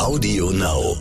Audio Now.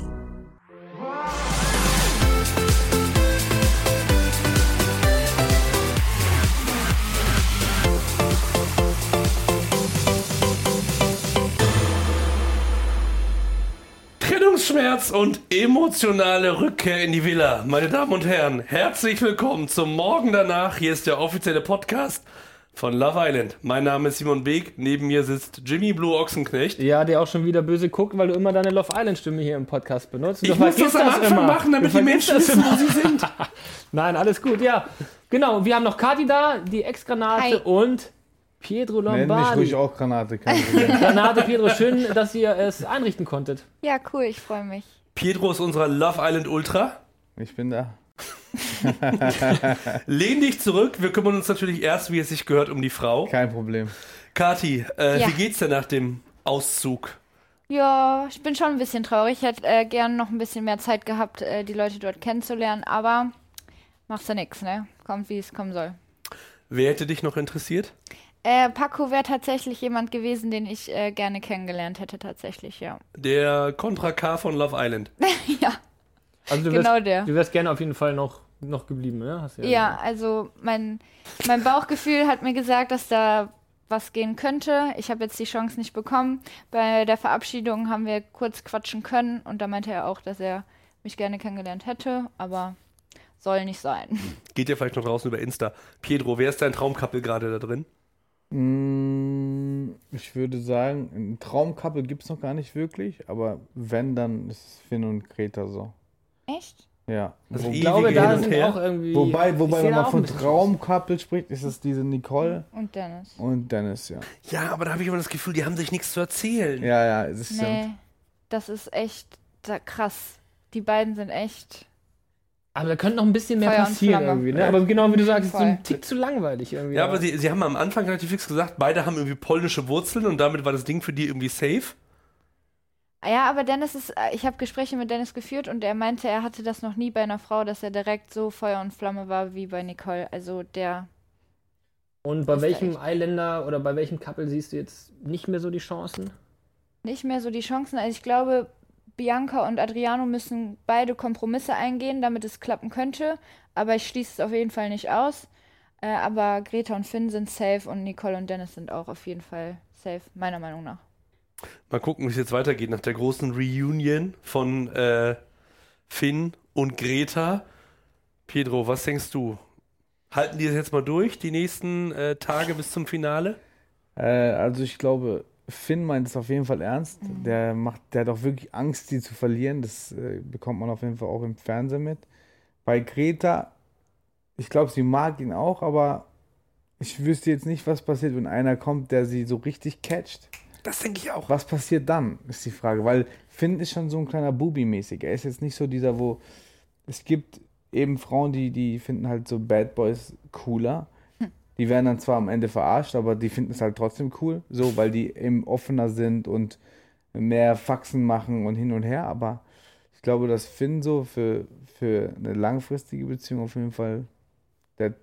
Trennungsschmerz und emotionale Rückkehr in die Villa. Meine Damen und Herren, herzlich willkommen zum Morgen danach. Hier ist der offizielle Podcast von Love Island. Mein Name ist Simon Beek. Neben mir sitzt Jimmy Blue Ochsenknecht. Ja, der auch schon wieder böse guckt, weil du immer deine Love Island Stimme hier im Podcast benutzt. Ich muss das am Anfang machen, damit die Menschen wissen, wo sie sind. Nein, alles gut, ja. Genau, wir haben noch Kati da, die Ex-Granate und Pietro Nenn mich Lombardi. ruhig auch Granate, kein. Granate, Pietro, schön, dass ihr es einrichten konntet. Ja, cool, ich freue mich. Pietro ist unserer Love Island Ultra. Ich bin da. Lehn dich zurück. Wir kümmern uns natürlich erst, wie es sich gehört, um die Frau. Kein Problem. Kati, äh, Ja. wie geht's denn nach dem Auszug? Ja, ich bin schon ein bisschen traurig. Ich hätte äh, gern noch ein bisschen mehr Zeit gehabt, äh, die Leute dort kennenzulernen, aber machst du nix, ne? Kommt, wie es kommen soll. Wer hätte dich noch interessiert? Äh, Paco wäre tatsächlich jemand gewesen, den ich äh, gerne kennengelernt hätte, tatsächlich, ja. Der Contra K von Love Island. ja, Also du Genau wärst, der. Du wärst gerne auf jeden Fall noch, noch geblieben, ne? Hast du ja, also mein, mein Bauchgefühl hat mir gesagt, dass da was gehen könnte. Ich habe jetzt die Chance nicht bekommen. Bei der Verabschiedung haben wir kurz quatschen können und da meinte er auch, dass er mich gerne kennengelernt hätte, aber soll nicht sein. Geht ja vielleicht noch draußen über Insta. Pietro, wer ist dein Traumkappel gerade da drin? Mm, Ich würde sagen, ein Traumkappel gibt es noch gar nicht wirklich, aber wenn, dann ist es Finn und Greta so. Echt? Ja. Wo, Ich glaube, da sind her. auch irgendwie. wobei, wobei wenn man von Traumkappel spricht, ist es diese Nicole Und Dennis. und Dennis, ja. Ja, aber da habe ich immer das Gefühl, die haben sich nichts zu erzählen. Ja, ja, es ist Nee, das ist echt da, krass. Die beiden sind echt. Aber da könnte noch ein bisschen mehr Feuer passieren irgendwie, ne? Aber genau wie du sagst, ist so ein Tick zu langweilig irgendwie. Ja, aber sie, sie haben am Anfang relativ fix gesagt, beide haben irgendwie polnische Wurzeln und damit war das Ding für die irgendwie safe. Ah Ja, aber Dennis ist. äh, Ich habe Gespräche mit Dennis geführt und er meinte, er hatte das noch nie bei einer Frau, dass er direkt so Feuer und Flamme war wie bei Nicole. Also der. Und bei welchem Eiländer oder bei welchem Couple siehst du jetzt nicht mehr so die Chancen? nicht mehr so die Chancen. Also ich glaube, Bianca und Adriano müssen beide Kompromisse eingehen, damit es klappen könnte. Aber ich schließe es auf jeden Fall nicht aus. Äh, aber Greta und Finn sind safe und Nicole und Dennis sind auch auf jeden Fall safe, meiner Meinung nach. Mal gucken, wie es jetzt weitergeht nach der großen Reunion von äh, Finn und Greta. Pedro, was denkst du? Halten die das jetzt mal durch, die nächsten äh, Tage bis zum Finale? Äh, also ich glaube, Finn meint es auf jeden Fall ernst. Der macht, der hat auch wirklich Angst, die zu verlieren. Das äh, bekommt man auf jeden Fall auch im Fernsehen mit. Bei Greta, ich glaube, sie mag ihn auch, aber ich wüsste jetzt nicht, was passiert, wenn einer kommt, der sie so richtig catcht. Das denke ich auch. Was passiert dann, ist die Frage. Weil Finn ist schon so ein kleiner Bubi-mäßig. Er ist jetzt nicht so dieser, wo es gibt eben Frauen, die, die finden halt so Bad Boys cooler. Die werden dann zwar am Ende verarscht, aber die finden es halt trotzdem cool, so, weil die eben offener sind und mehr Faxen machen und hin und her. Aber ich glaube, dass Finn so für, für eine langfristige Beziehung auf jeden Fall der,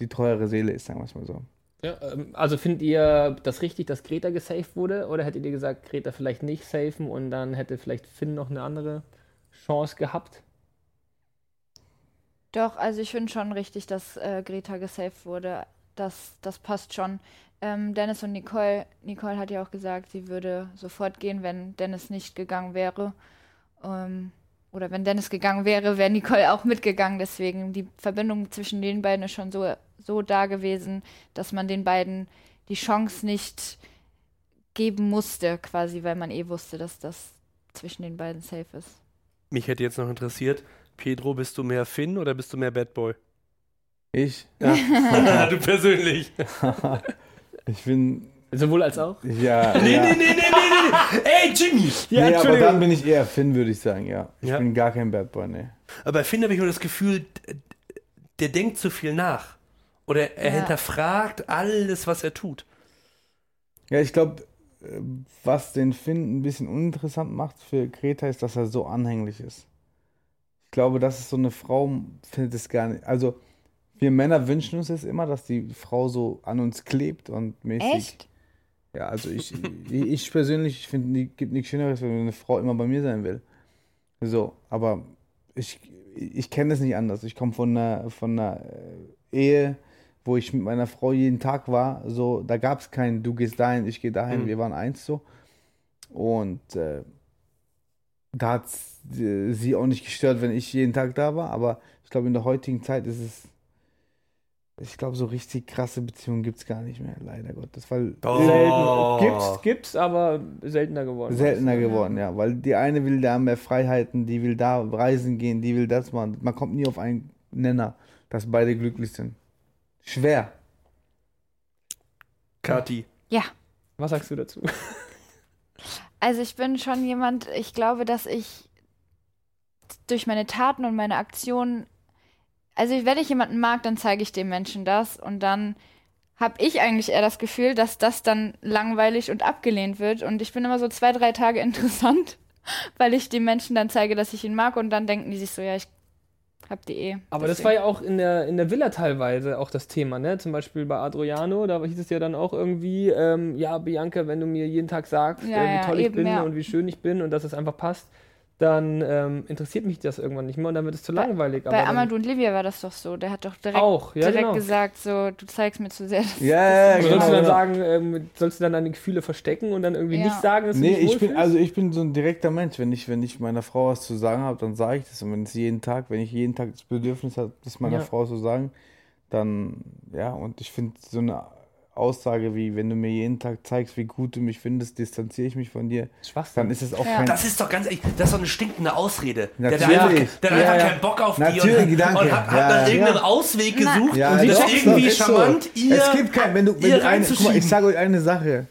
die treuere Seele ist, sagen wir es mal so. Ähm, also findet ihr das richtig, dass Greta gesaved wurde? Oder hättet ihr gesagt, Greta vielleicht nicht safen und dann hätte vielleicht Finn noch eine andere Chance gehabt? Doch, also ich finde schon richtig, dass äh, Greta gesaved wurde. Das, das passt schon. Ähm, Dennis und Nicole, Nicole hat ja auch gesagt, sie würde sofort gehen, wenn Dennis nicht gegangen wäre. Ähm, oder wenn Dennis gegangen wäre, wäre Nicole auch mitgegangen. Deswegen die Verbindung zwischen den beiden ist schon so, so da gewesen, dass man den beiden die Chance nicht geben musste, quasi, weil man eh wusste, dass das zwischen den beiden safe ist. Mich hätte jetzt noch interessiert, Pedro, bist du mehr Finn oder bist du mehr Bad Boy? Ich, Ja. du persönlich. ich bin, Sowohl als auch? ja. Nee, ja. nee, nee, nee, nee, nee. Ey, Jimmy! Ja, nee, aber dann bin ich eher Finn, würde ich sagen, ja. Ich Ja. bin gar kein Bad Boy, nee. Aber bei Finn habe ich immer das Gefühl, der denkt zu viel nach. Oder er Ja. hinterfragt alles, was er tut. Ja, ich glaube, was den Finn ein bisschen uninteressant macht für Greta, ist, dass er so anhänglich ist. Ich glaube, das ist so eine Frau, findet es gar nicht. Also, wir Männer wünschen uns es immer, dass die Frau so an uns klebt und mäßig. Echt? Ja, also ich, ich, ich persönlich finde, es gibt nichts Schöneres, wenn eine Frau immer bei mir sein will. So, aber ich, ich kenne es nicht anders. Ich komme von einer, von einer äh, Ehe, wo ich mit meiner Frau jeden Tag war. So, da gab es kein, du gehst dahin, ich gehe dahin. Mhm. Wir waren eins so. Und äh, da hat äh, sie auch nicht gestört, wenn ich jeden Tag da war. Aber ich glaube, in der heutigen Zeit ist es, ich glaube, so richtig krasse Beziehungen gibt es gar nicht mehr, leider Gottes. Weil Oh. Selten. Gibt's, gibt's, aber seltener geworden. Seltener geworden, ja. Weil die eine will da mehr Freiheiten, die will da reisen gehen, die will das machen. Man kommt nie auf einen Nenner, dass beide glücklich sind. Schwer. Kati. Ja. Was sagst du dazu? Also ich bin schon jemand, ich glaube, dass ich durch meine Taten und meine Aktionen, also wenn ich jemanden mag, dann zeige ich dem Menschen das und dann habe ich eigentlich eher das Gefühl, dass das dann langweilig und abgelehnt wird und ich bin immer so zwei, drei Tage interessant, weil ich den Menschen dann zeige, dass ich ihn mag und dann denken die sich so, ja, ich hab die eh. Aber das Deswegen. war ja auch in der, in der Villa teilweise auch das Thema, ne? Zum Beispiel bei Adriano, da hieß es ja dann auch irgendwie, ähm, ja, Bianca, wenn du mir jeden Tag sagst, Ja, äh, wie ja, toll ich eben, bin ja. und wie schön ich bin und dass es einfach passt, dann ähm, interessiert mich das irgendwann nicht mehr und dann wird es zu Bei- langweilig. Bei Amadou und Livia war das doch so. Der hat doch direkt, Auch, ja, direkt genau. gesagt, so, du zeigst mir zu sehr. dass- Ja, ja, Oder genau. sollst du dann genau. sagen, ähm, sollst du dann deine Gefühle verstecken und dann irgendwie Ja. nicht sagen, dass du Nee, dich ich bin, also ich bin so ein direkter Mensch. Wenn ich, wenn ich meiner Frau was zu sagen habe, dann sage ich das. Und wenn es jeden Tag, wenn ich jeden Tag das Bedürfnis habe, das meiner Ja. Frau zu sagen, dann, ja, und ich finde so eine Aussage wie, wenn du mir jeden Tag zeigst, wie gut du mich findest, distanziere ich mich von dir, Schwachsinn. dann ist es auch Ja. kein... Das ist doch ganz ehrlich, das ist doch eine stinkende Ausrede. Der hat Natürlich. einfach, der hat Ja, einfach ja. keinen Bock auf Natürlich, die und, danke. und hat, hat Ja, nach ja. irgendeinem Ausweg gesucht Ja, und sie doch, ist irgendwie ist so. charmant, ihr. Es gibt kein, wenn du, wenn du eine, guck mal, ich sage euch eine Sache.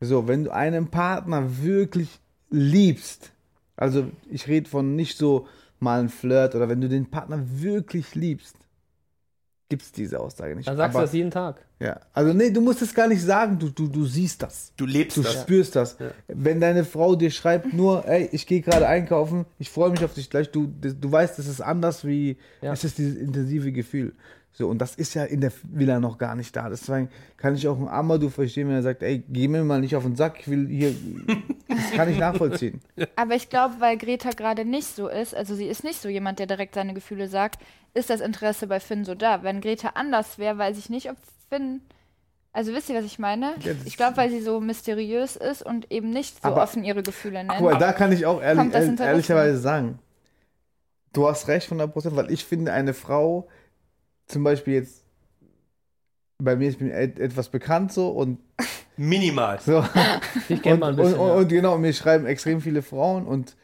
So, wenn du einen Partner wirklich liebst, also ich rede von nicht so mal ein Flirt oder wenn du den Partner wirklich liebst, gibt es diese Aussage nicht. dann sagst Aber, du das jeden Tag. ja, also nee, du musst es gar nicht sagen, du, du, du siehst das. Du lebst Du das. spürst das. Wenn deine Frau dir schreibt nur, ey, ich gehe gerade einkaufen, ich freue mich auf dich gleich, du, du weißt, es ist anders wie, Ja. es ist dieses intensive Gefühl. So, und das ist ja in der Villa noch gar nicht da. Deswegen kann ich auch einen Amadou verstehen, wenn er sagt, ey, geh mir mal nicht auf den Sack, ich will hier, das kann ich nachvollziehen. Aber ich glaube, weil Greta gerade nicht so ist, also sie ist nicht so jemand, der direkt seine Gefühle sagt, ist das Interesse bei Finn so da. Wenn Greta anders wäre, weiß ich nicht, ob Finn. Also wisst ihr, was ich meine? Ich glaube, weil sie so mysteriös ist und eben nicht so Aber- offen ihre Gefühle nennt. Mal, da kann ich auch ehrlich, ehrlicherweise sagen, du hast recht 100%, weil ich finde, eine Frau, zum Beispiel jetzt, bei mir, bin et etwas bekannt so und Minimal. so. Ich kenne und, mal ein bisschen. und, ja. und genau, mir schreiben extrem viele Frauen und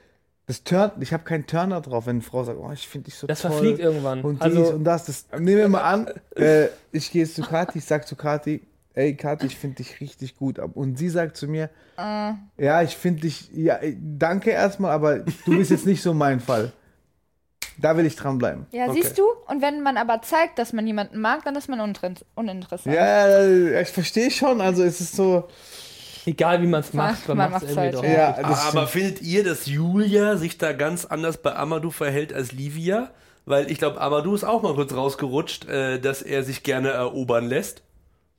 das turnt, ich habe keinen Turner drauf, wenn eine Frau sagt, oh, ich finde dich so das toll. verfliegt irgendwann. Und dies also, und das. das nehmen wir mal an, äh, ich gehe jetzt zu Kathi, ich sag zu Kathi, ey Kathi, ich finde dich richtig gut. Und sie sagt zu mir, Äh, ja, ich finde dich, ja, äh, danke erstmal, aber du bist jetzt nicht so mein Fall. Da will ich dranbleiben. ja, Okay. siehst du? Und wenn man aber zeigt, dass man jemanden mag, dann ist man uninter- uninteressant. Ja, ich verstehe schon, also es ist so, egal wie man es macht, man, man macht es macht's irgendwie halt, doch. ja, das Aber findet ihr, dass Julia sich da ganz anders bei Amadou verhält als Livia? Weil ich glaube, Amadou ist auch mal kurz rausgerutscht, äh, dass er sich gerne erobern lässt.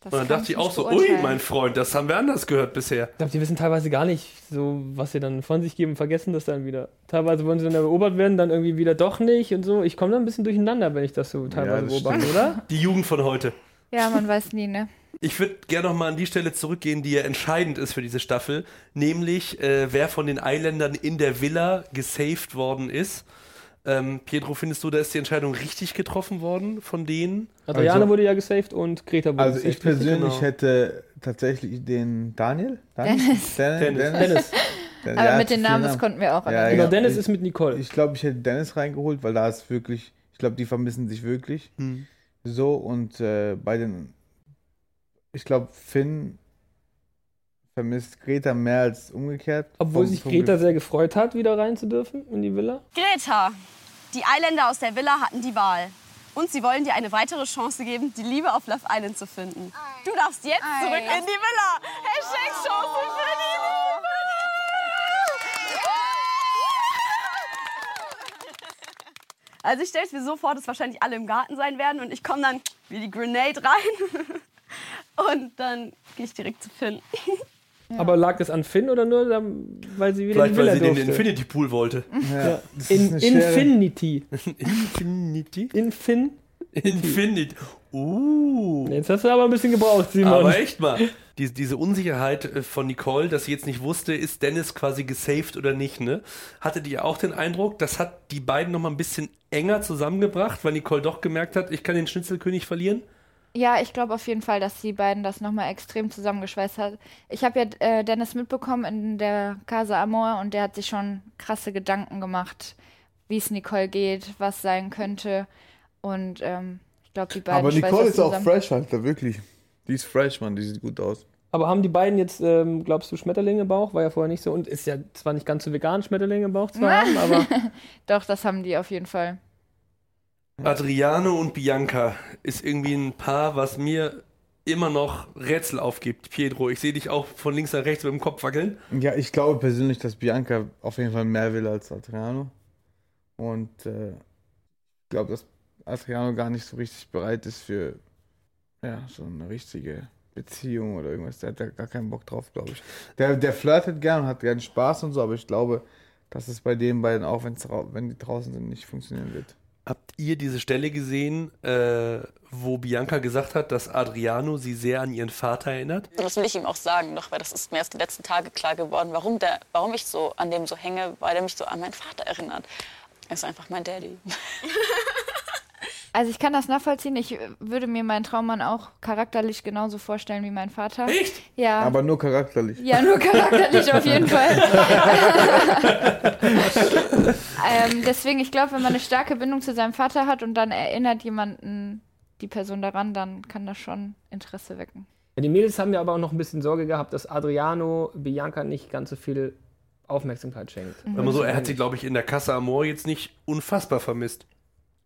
Das Und dann dachte ich auch so, ui, mein Freund, das haben wir anders gehört bisher. Ich glaube, die wissen teilweise gar nicht, so was sie dann von sich geben, vergessen das dann wieder. Teilweise wollen sie dann erobert werden, dann irgendwie wieder doch nicht und so. Ich komme da ein bisschen durcheinander, wenn ich das so teilweise das beobachte, stimmt. oder? Die Jugend von heute. Ja, man weiß nie, ne? Ich würde gerne noch mal an die Stelle zurückgehen, die ja entscheidend ist für diese Staffel, nämlich äh, wer von den Eiländern in der Villa gesaved worden ist. Ähm, Pietro, findest du, da ist die Entscheidung richtig getroffen worden von denen? Adriane Also- wurde ja gesaved und Greta wurde also ich persönlich genau. hätte tatsächlich den Daniel, Daniel? Dennis. Dennis, Dennis. Dennis. Dennis. Dennis. Aber Ja, mit den Namen, das konnten wir auch Ja. Genau. Dennis Ich- ist mit Nicole. Ich glaube, ich hätte Dennis reingeholt, weil da ist wirklich, ich glaube, die vermissen sich wirklich. Hm. So und äh, bei den, ich glaube, Finn vermisst Greta mehr als umgekehrt. Obwohl sich Greta sehr gefreut hat, wieder rein zu dürfen in die Villa. Greta, die Eiländer aus der Villa hatten die Wahl. Und sie wollen dir eine weitere Chance geben, die Liebe auf Love Island zu finden. Du darfst jetzt zurück in die Villa. Hashtag Chance für Liebe. Also ich stelle es mir so vor, dass wahrscheinlich alle im Garten sein werden und ich komme dann wie die Grenade rein. Und dann gehe ich direkt zu Finn. Aber lag das an Finn oder nur, dann- weil sie wieder Vielleicht, Villa weil sie den durfte? Infinity Pool wollte. Ja, In, Infinity. Infinity? Infin. Infinity. Uh. Jetzt hast du aber ein bisschen gebraucht, Simon. Aber echt mal. Diese, diese Unsicherheit äh, von Nicole, dass sie jetzt nicht wusste, ist Dennis quasi gesaved oder nicht, ne? Hattet ihr auch den Eindruck, das hat die beiden noch mal ein bisschen enger zusammengebracht, weil Nicole doch gemerkt hat, ich kann den Schnitzelkönig verlieren? Ja, ich glaube auf jeden Fall, dass die beiden das nochmal extrem zusammengeschweißt hat. Ich habe ja äh, Dennis mitbekommen in der Casa Amor und der hat sich schon krasse Gedanken gemacht, wie es Nicole geht, was sein könnte. Und ähm, ich glaube, die beiden Aber Nicole ist auch fresh, Alter, wirklich. Die ist fresh, Mann, die sieht gut aus. Aber haben die beiden jetzt, ähm, glaubst du, Schmetterlinge im Bauch? War ja vorher nicht so. Und ist ja zwar nicht ganz so vegan, Schmetterlinge im Bauch zu haben, aber Doch, das haben die auf jeden Fall. Adriano und Bianca ist irgendwie ein Paar, was mir immer noch Rätsel aufgibt. Pietro, ich sehe dich auch von links nach rechts mit dem Kopf wackeln. Ja, ich glaube persönlich, dass Bianca auf jeden Fall mehr will als Adriano. Und äh, ich glaube, dass Adriano gar nicht so richtig bereit ist für ja, so eine richtige Beziehung oder irgendwas. Der hat da gar keinen Bock drauf, glaube ich. Der, der flirtet gern und hat gern Spaß und so, aber ich glaube, dass es bei den beiden auch, wenn's, wenn die draußen sind, nicht funktionieren wird. Habt ihr diese Stelle gesehen, äh, wo Bianca gesagt hat, dass Adriano sie sehr an ihren Vater erinnert? Und das will ich ihm auch sagen noch, weil das ist mir erst die letzten Tage klar geworden, warum, der, warum ich so an dem so hänge, weil er mich so an meinen Vater erinnert. Er ist einfach mein Daddy. Also ich kann das nachvollziehen. Ich äh, würde mir meinen Traummann auch charakterlich genauso vorstellen wie mein Vater. Echt? Ja. Aber nur charakterlich. Ja, nur charakterlich auf jeden Fall. ähm, deswegen, ich glaube, wenn man eine starke Bindung zu seinem Vater hat und dann erinnert jemanden die Person daran, dann kann das schon Interesse wecken. Ja, die Mädels haben ja aber auch noch ein bisschen Sorge gehabt, dass Adriano Bianca nicht ganz so viel Aufmerksamkeit schenkt. Wenn man so, er hat sie, glaube ich, in der Casa Amor jetzt nicht unfassbar vermisst.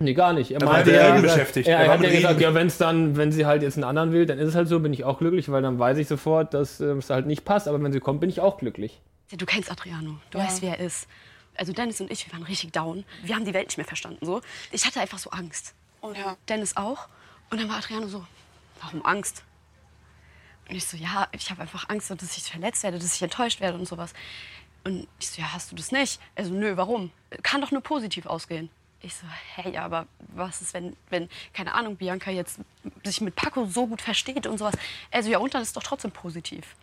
Nee, gar nicht. Er Er war meinte ja, Reden beschäftigt. Er, Er hat ja gesagt, ja, wenn es dann, wenn sie halt jetzt einen anderen will, dann ist es halt so, bin ich auch glücklich, weil dann weiß ich sofort, dass äh, es halt nicht passt. Aber wenn sie kommt, bin ich auch glücklich. Ja, Du kennst Adriano, du weißt, wer er ist. Also Dennis und ich, wir waren richtig down. Wir haben die Welt nicht mehr verstanden. So. Ich hatte einfach so Angst. Und Ja. Dennis auch. Und dann war Adriano so, warum Angst? Und ich so, ja, ich habe einfach Angst, dass ich verletzt werde, dass ich enttäuscht werde und sowas. Und ich so, ja, hast du das nicht? Also, nö, warum? Kann doch nur positiv ausgehen. Ich so, hey, aber was ist, wenn, wenn, keine Ahnung, Bianca jetzt sich mit Paco so gut versteht und sowas? Also, ja, und dann ist doch trotzdem positiv.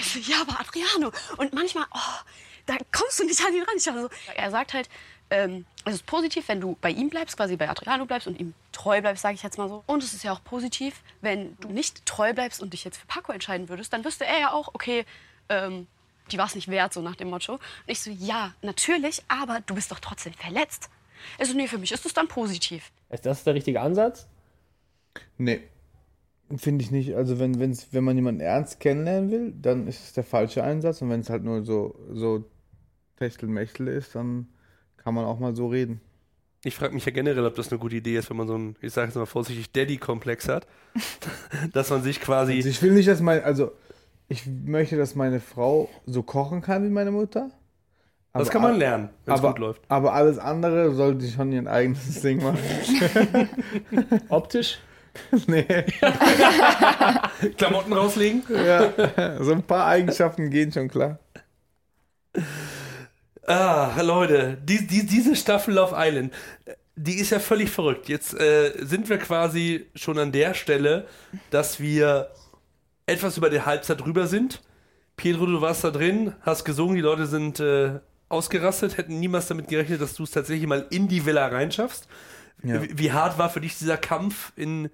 Ich so, ja, aber Adriano. Und manchmal, oh, da kommst du nicht an ihn ran. Ich so, er sagt halt, ähm, es ist positiv, wenn du bei ihm bleibst, quasi bei Adriano bleibst und ihm treu bleibst, sage ich jetzt mal so. Und es ist ja auch positiv, wenn du nicht treu bleibst und dich jetzt für Paco entscheiden würdest, dann wüsste er ja auch, okay, ähm, die war es nicht wert, so nach dem Motto. Und ich so, ja, natürlich, aber du bist doch trotzdem verletzt. Also, nee, für mich ist es dann positiv. Ist das der richtige Ansatz? Nee. Finde ich nicht. Also wenn, wenn's, wenn man jemanden ernst kennenlernen will, dann ist es der falsche Einsatz. Und wenn es halt nur so, so Techtelmechtel ist, dann kann man auch mal so reden. Ich frage mich ja generell, ob das eine gute Idee ist, wenn man so einen, ich sage jetzt mal vorsichtig, Daddy-Komplex hat. dass man sich quasi. Also ich will nicht, dass mein, also ich möchte, dass meine Frau so kochen kann wie meine Mutter. Das kann man lernen, wenn es aber, gut läuft. aber alles andere sollte schon ihr eigenes Ding machen. Optisch? nee. Klamotten rauslegen? Ja, so ein paar Eigenschaften gehen schon klar. Ah, Leute, die, die, diese Staffel Love Island, die ist ja völlig verrückt. Jetzt äh, sind wir quasi schon an der Stelle, dass wir etwas über die Halbzeit drüber sind. Pedro, du warst da drin, hast gesungen, die Leute sind äh, ausgerastet, hätten niemals damit gerechnet, dass du es tatsächlich mal in die Villa reinschaffst. Ja. Wie, wie hart war für dich dieser Kampf in,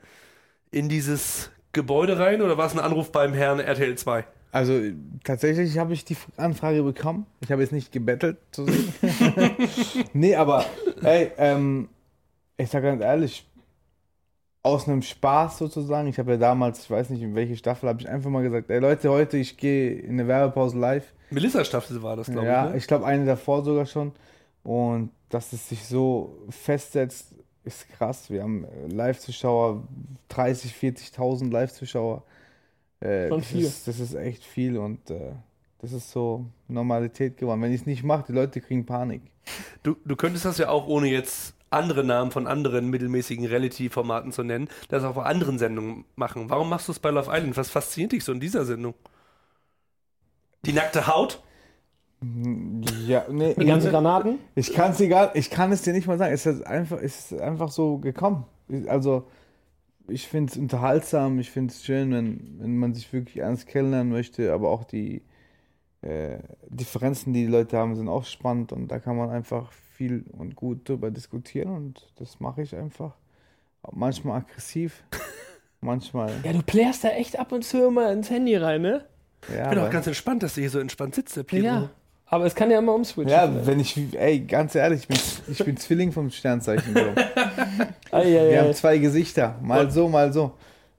in dieses Gebäude rein oder war es ein Anruf beim Herrn RTL 2? Also tatsächlich habe ich die Anfrage bekommen. Ich habe jetzt nicht gebettelt zu sehen. nee, aber ey, ähm, ich sage ganz ehrlich, aus einem Spaß sozusagen, ich habe ja damals, ich weiß nicht in welche Staffel, habe ich einfach mal gesagt, ey Leute, heute ich gehe in eine Werbepause live. Melissa-Staffel war das, glaube ja, ich. Ne? ich glaube eine davor sogar schon. Und dass es sich so festsetzt, ist krass. Wir haben äh, Live-Zuschauer, 30, 40.000 Live-Zuschauer. Äh, Schon das viel. Ist, das ist echt viel und äh, das ist so Normalität geworden. Wenn ich es nicht mache, die Leute kriegen Panik. Du, du könntest das ja auch ohne jetzt andere Namen von anderen mittelmäßigen Reality-Formaten zu nennen, das auch bei anderen Sendungen machen. Warum machst du es bei Love Island? Was fasziniert dich so in dieser Sendung? Die nackte Haut? Ja, nee, Die ganzen Granaten? Ich kann es egal, ich kann es dir nicht mal sagen. Es ist einfach, es ist einfach so gekommen. Also ich finde es unterhaltsam, ich finde es schön, wenn, wenn man sich wirklich ernst kennenlernen möchte, aber auch die äh, Differenzen, die die Leute haben, sind auch spannend und da kann man einfach viel und gut drüber diskutieren und das mache ich einfach. Manchmal aggressiv, manchmal. Ja, du plärst da echt ab und zu immer ins Handy rein, ne? Ja, Ich bin auch ganz entspannt, dass du hier so entspannt sitzt, der Piero. Aber es kann ja immer umswitchen. ja, wenn ich, ey, ganz ehrlich, ich bin, ich bin Zwilling vom Sternzeichen. Bro. Ei, ei, Wir ei. haben zwei Gesichter, mal so, mal so.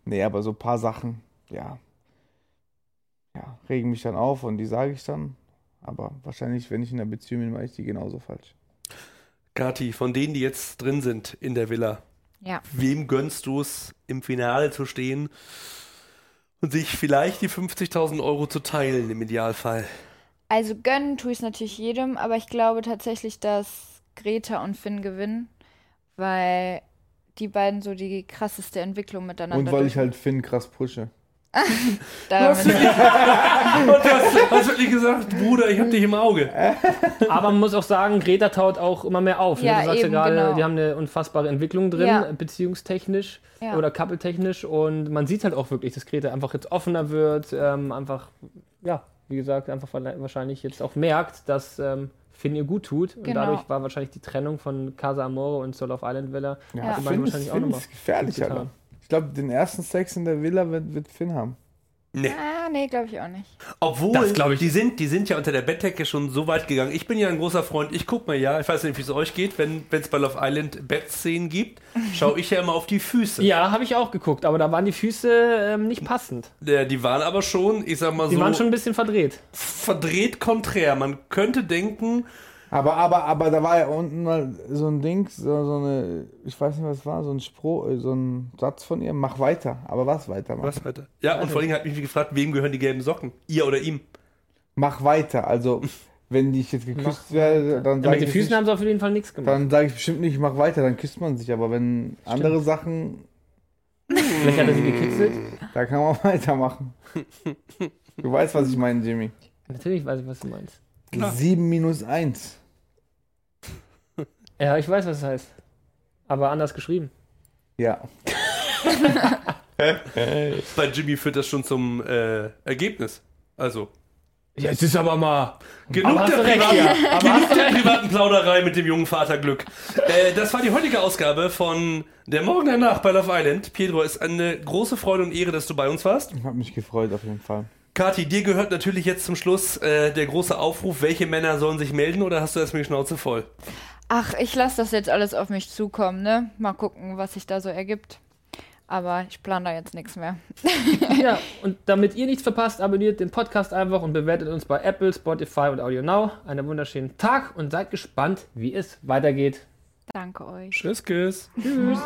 Nee, aber so ein paar Sachen, ja, ja, regen mich dann auf und die sage ich dann. Aber wahrscheinlich, wenn ich in einer Beziehung bin, mache ich die genauso falsch. Kati, von denen, die jetzt drin sind in der Villa, Ja. wem gönnst du es, im Finale zu stehen und sich vielleicht die 50.000 Euro zu teilen im Idealfall? Also gönnen tue ich es natürlich jedem, aber ich glaube tatsächlich, dass Greta und Finn gewinnen, weil die beiden so die krasseste Entwicklung miteinander Und weil ich halt Finn krass pushe. damit, Und du hast, hast wirklich gesagt, Bruder, ich hab dich im Auge. Aber man muss auch sagen, Greta taut auch immer mehr auf. Ne? Ja, du sagst eben, ja gerade, genau. die haben eine unfassbare Entwicklung drin, Ja. beziehungstechnisch Ja. oder couple-technisch. Und man sieht halt auch wirklich, dass Greta einfach jetzt offener wird, ähm, einfach, ja, wie gesagt, einfach wahrscheinlich jetzt auch merkt, dass ähm, Finn ihr gut tut. Und Genau. dadurch war wahrscheinlich die Trennung von Casa Amore und Soul of Island Villa Ja, Ja. die beiden Finn, ist, wahrscheinlich auch Finn nochmal ist gefährlich. Alter. Ich glaube, den ersten Sex in der Villa wird, wird Finn haben. Nee. ah, nee, glaube ich auch nicht. Obwohl, Das ich. die sind, die sind ja unter der Bettdecke schon so weit gegangen. Ich bin ja ein großer Freund. Ich guck mal ja, ich weiß nicht, wie es euch geht, wenn es bei Love Island Bettszenen gibt, schaue ich ja immer auf die Füße. Ja, habe ich auch geguckt, aber da waren die Füße ähm, nicht passend. Äh, Die waren aber schon, ich sag mal Die so, waren schon ein bisschen verdreht. verdreht konträr. Man könnte denken, Aber, aber, aber da war ja unten mal so ein Ding, so, so eine, ich weiß nicht, was es war, so ein Spruch, äh, so ein Satz von ihr, mach weiter. Aber was weiter? was weiter? Ja, und vor allem hat mich gefragt, wem gehören die gelben Socken? Ihr oder ihm? Mach weiter. Also, wenn ich jetzt geküsst werde, dann Ja, sage mit den ich, Füßen nicht, haben sie auf jeden Fall nichts gemacht. dann sage ich bestimmt nicht, mach weiter, dann küsst man sich. Aber wenn andere Sachen, Vielleicht hat er sie gekitzelt. da kann man weitermachen. Du weißt, was ich meine, Jimmy. Natürlich weiß ich, was du meinst. Klar. 7 minus 1. Ja, ich weiß, was es heißt. Aber anders geschrieben. Ja. Bei Jimmy führt das schon zum äh, Ergebnis. Also, Jetzt ist aber mal. genug Aber hast der, du recht, privaten, ja. Genug der privaten Plauderei mit dem jungen Vaterglück. Äh, das war die heutige Ausgabe von Der Morgen danach bei Love Island. Pedro, es ist eine große Freude und Ehre, dass du bei uns warst. Ich habe mich gefreut, auf jeden Fall. Kathi, dir gehört natürlich jetzt zum Schluss äh, der große Aufruf, welche Männer sollen sich melden oder hast du erstmal die Schnauze voll? Ach, ich lasse das jetzt alles auf mich zukommen, ne? Mal gucken, was sich da so ergibt. Aber ich plane da jetzt nichts mehr. Ja, und damit ihr nichts verpasst, abonniert den Podcast einfach und bewertet uns bei Apple, Spotify und Audio Now. Einen wunderschönen Tag und seid gespannt, wie es weitergeht. Danke euch. Tschüss, Tschüss. Tschüss.